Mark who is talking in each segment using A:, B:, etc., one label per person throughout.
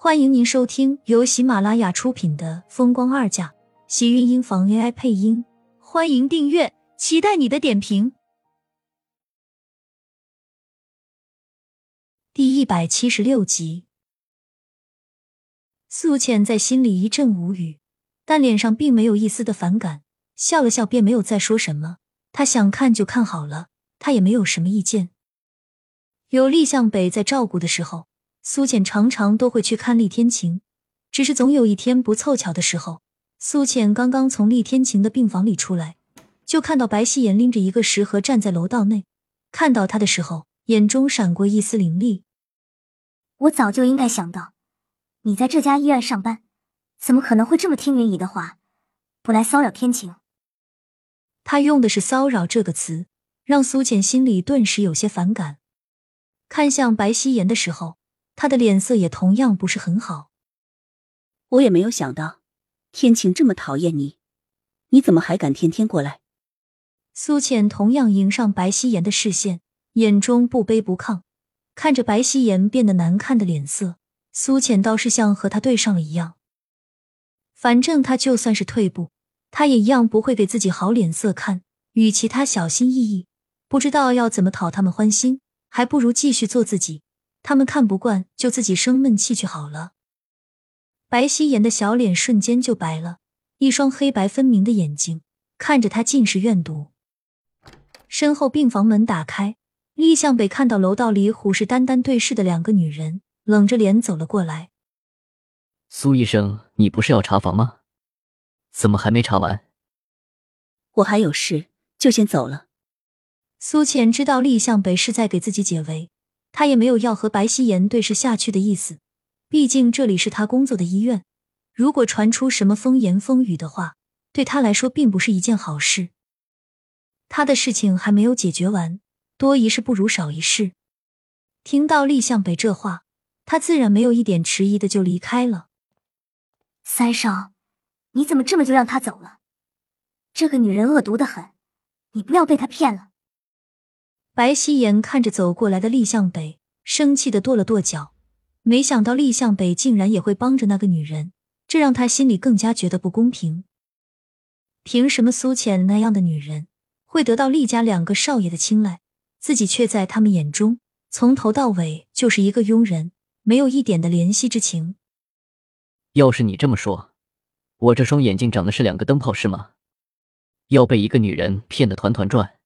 A: 欢迎您收听由喜马拉雅出品的《风光二嫁》，喜运音房 AI 配音。欢迎订阅，期待你的点评。第一百七十六集，苏浅在心里一阵无语，但脸上并没有一丝的反感，笑了笑便没有再说什么。他想看就看好了，他也没有什么意见。有厉向北在照顾的时候。苏浅常常都会去看厉天晴，只是总有一天不凑巧的时候，苏浅刚刚从厉天晴的病房里出来，就看到白希言拎着一个食盒站在楼道内。看到他的时候，眼中闪过一丝凌厉。
B: 我早就应该想到，你在这家医院上班，怎么可能会这么听云姨的话，不来骚扰天晴？
A: 他用的是“骚扰”这个词，让苏浅心里顿时有些反感。看向白希言的时候。他的脸色也同样不是很好。
C: 我也没有想到，天晴这么讨厌你，你怎么还敢天天过来？
A: 苏浅同样迎上白希言的视线，眼中不卑不亢，看着白希言变得难看的脸色，苏浅倒是像和他对上了一样。反正他就算是退步，他也一样不会给自己好脸色看。与其他小心翼翼，不知道要怎么讨他们欢心，还不如继续做自己。他们看不惯，就自己生闷气去好了。白希言的小脸瞬间就白了，一双黑白分明的眼睛看着他，尽是怨毒。身后病房门打开，厉向北看到楼道里虎视眈眈对视的两个女人，冷着脸走了过来。
D: 苏医生，你不是要查房吗？怎么还没查完？
C: 我还有事，就先走了。
A: 苏浅知道厉向北是在给自己解围。他也没有要和白希言对视下去的意思，毕竟这里是他工作的医院，如果传出什么风言风语的话，对他来说并不是一件好事。他的事情还没有解决完，多一事不如少一事。听到厉向北这话，他自然没有一点迟疑的就离开了。
B: 三少，你怎么这么就让他走了？这个女人恶毒的很，你不要被她骗了。
A: 白希言看着走过来的厉向北，生气的跺了跺脚。没想到厉向北竟然也会帮着那个女人，这让他心里更加觉得不公平。凭什么苏浅那样的女人会得到厉家两个少爷的青睐，自己却在他们眼中从头到尾就是一个佣人，没有一点的怜惜之情？
D: 要是你这么说，我这双眼睛长的是两个灯泡是吗？要被一个女人骗得团团转？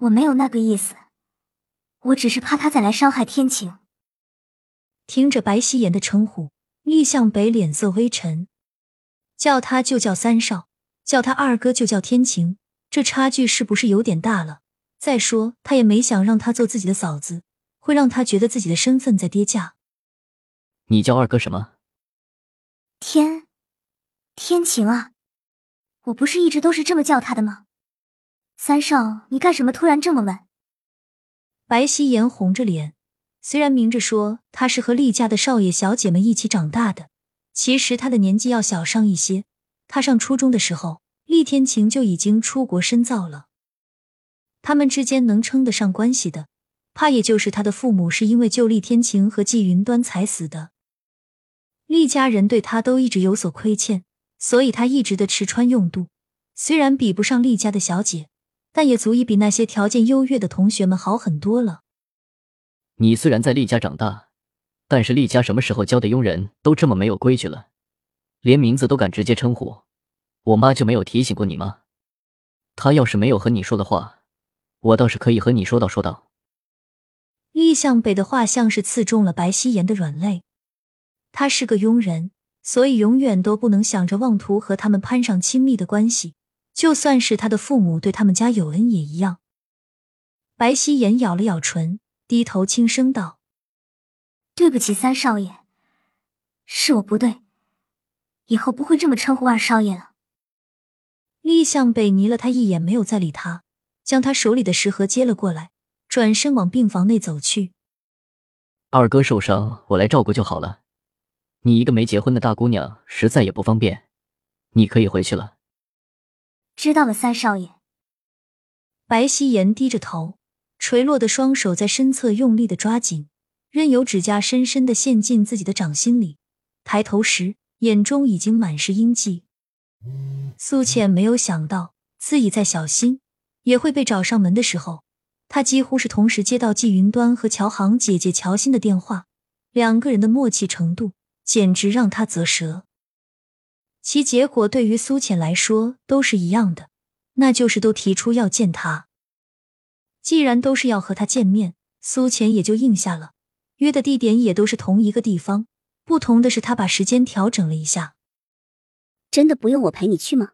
B: 我没有那个意思，我只是怕他再来伤害天晴。
A: 听着白希言的称呼，厉向北脸色微沉，叫他就叫三少，叫他二哥就叫天晴，这差距是不是有点大了？再说他也没想让他做自己的嫂子，会让他觉得自己的身份在跌价。
D: 你叫二哥什么？
B: 天，天晴啊，我不是一直都是这么叫他的吗？三少，你干什么突然这么问？
A: 白希言红着脸，虽然明着说他是和厉家的少爷小姐们一起长大的，其实他的年纪要小上一些。他上初中的时候，厉天晴就已经出国深造了。他们之间能称得上关系的，怕也就是他的父母是因为救厉天晴和纪云端才死的。厉家人对他都一直有所亏欠，所以他一直的吃穿用度，虽然比不上厉家的小姐。但也足以比那些条件优越的同学们好很多了。
D: 你虽然在厉家长大，但是厉家什么时候教的佣人都这么没有规矩了？连名字都敢直接称呼，我妈就没有提醒过你吗？她要是没有和你说的话，我倒是可以和你说道说道。
A: 厉向北的话像是刺中了白希言的软肋。他是个佣人，所以永远都不能想着妄图和他们攀上亲密的关系。就算是他的父母对他们家有恩也一样。白希言咬了咬唇，低头轻声道：“
B: 对不起，三少爷，是我不对，以后不会这么称呼二少爷了。”
A: 厉向北睨了他一眼，没有再理他，将他手里的食盒接了过来，转身往病房内走去。
D: 二哥受伤，我来照顾就好了。你一个没结婚的大姑娘，实在也不方便，你可以回去了。
B: 知道了，三少爷。
A: 白希言低着头，垂落的双手在身侧用力的抓紧，任由指甲深深的陷进自己的掌心里。抬头时，眼中已经满是阴迹。苏浅没有想到，自己在小心也会被找上门的时候，他几乎是同时接到季云端和乔航姐姐乔欣的电话，两个人的默契程度简直让他啧舌。其结果对于苏浅来说都是一样的，那就是都提出要见他。既然都是要和他见面，苏浅也就应下了。约的地点也都是同一个地方，不同的是他把时间调整了一下。
B: 真的不用我陪你去吗？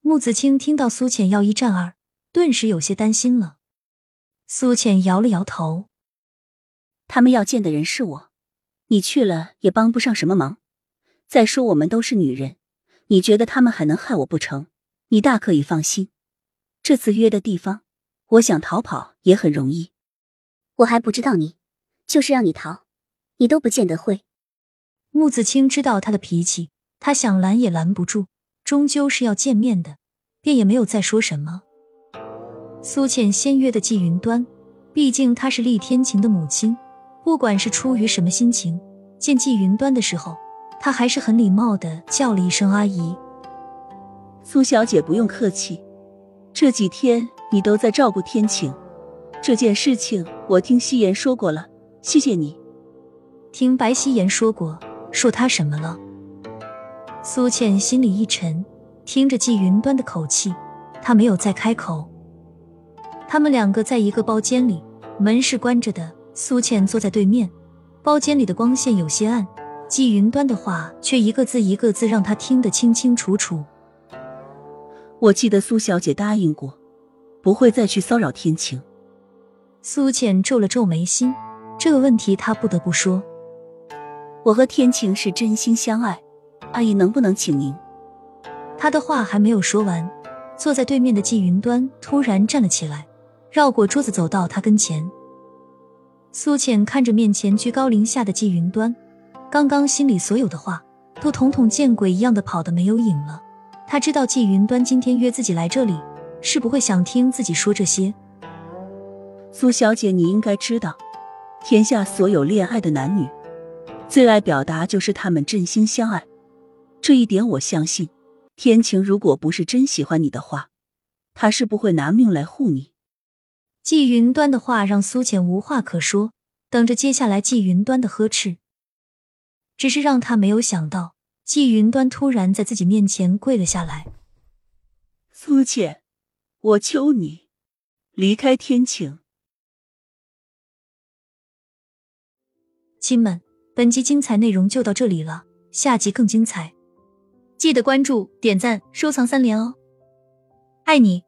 A: 穆子清听到苏浅要一战二，顿时有些担心了。苏浅摇了摇头，
C: 他们要见的人是我，你去了也帮不上什么忙。再说我们都是女人，你觉得他们还能害我不成？你大可以放心，这次约的地方，我想逃跑也很容易。
B: 我还不知道你，就是让你逃，你都不见得会。
A: 穆子清知道他的脾气，他想拦也拦不住，终究是要见面的，便也没有再说什么。苏浅先约的季云端，毕竟她是厉天晴的母亲，不管是出于什么心情，见季云端的时候。他还是很礼貌的叫了一声阿姨。
C: 苏小姐不用客气，这几天你都在照顾天晴，这件事情我听夕颜说过了，谢谢你。
A: 听白夕颜说过，说他什么了？苏倩心里一沉，听着季云端的口气，她没有再开口。他们两个在一个包间里，门是关着的，苏倩坐在对面，包间里的光线有些暗。季云端的话却一个字一个字让他听得清清楚楚。
C: 我记得苏小姐答应过，不会再去骚扰天晴。
A: 苏浅皱了皱眉心，这个问题她不得不说。
C: 我和天晴是真心相爱，阿姨能不能请您？
A: 他的话还没有说完，坐在对面的季云端突然站了起来，绕过桌子走到他跟前。苏浅看着面前居高临下的季云端。刚刚心里所有的话，都统统见鬼一样的跑得没有影了。他知道季云端今天约自己来这里，是不会想听自己说这些。
C: 苏小姐，你应该知道，天下所有恋爱的男女，最爱表达就是他们真心相爱。这一点我相信，天晴如果不是真喜欢你的话，他是不会拿命来护你。
A: 季云端的话让苏浅无话可说，等着接下来季云端的呵斥。只是让他没有想到，季云端突然在自己面前跪了下来。
C: 苏浅，我求你离开天晴。
A: 亲们，本集精彩内容就到这里了，下集更精彩，记得关注、点赞、收藏三连哦！爱你。